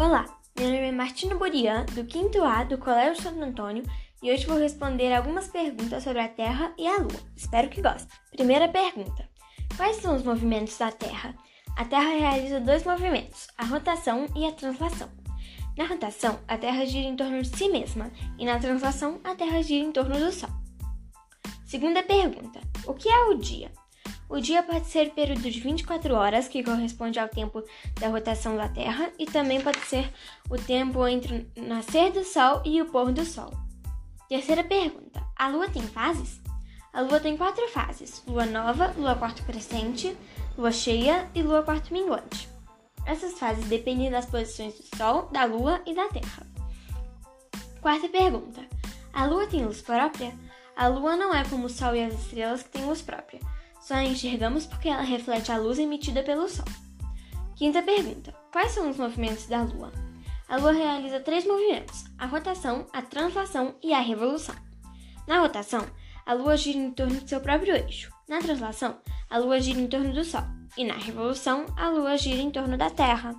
Olá, meu nome é Martina Burian, do 5 A do Colégio Santo Antônio, e hoje vou responder algumas perguntas sobre a Terra e a Lua. Espero que gostem. Primeira pergunta: Quais são os movimentos da Terra? A Terra realiza dois movimentos, a rotação e a translação. Na rotação, a Terra gira em torno de si mesma, e na translação, a Terra gira em torno do Sol. Segunda pergunta: O que é o dia? O dia pode ser período de 24 horas, que corresponde ao tempo da rotação da Terra, e também pode ser o tempo entre o nascer do Sol e o pôr do Sol. Terceira pergunta: A Lua tem fases? A Lua tem quatro fases: Lua nova, Lua quarto crescente, Lua cheia e Lua quarto minguante. Essas fases dependem das posições do Sol, da Lua e da Terra. Quarta pergunta: A Lua tem luz própria? A Lua não é como o Sol e as estrelas que têm luz própria. Só a enxergamos porque ela reflete a luz emitida pelo Sol. Quinta pergunta: Quais são os movimentos da Lua? A Lua realiza três movimentos: a rotação, a translação e a revolução. Na rotação, a Lua gira em torno de seu próprio eixo. Na translação, a Lua gira em torno do Sol. E na revolução, a Lua gira em torno da Terra.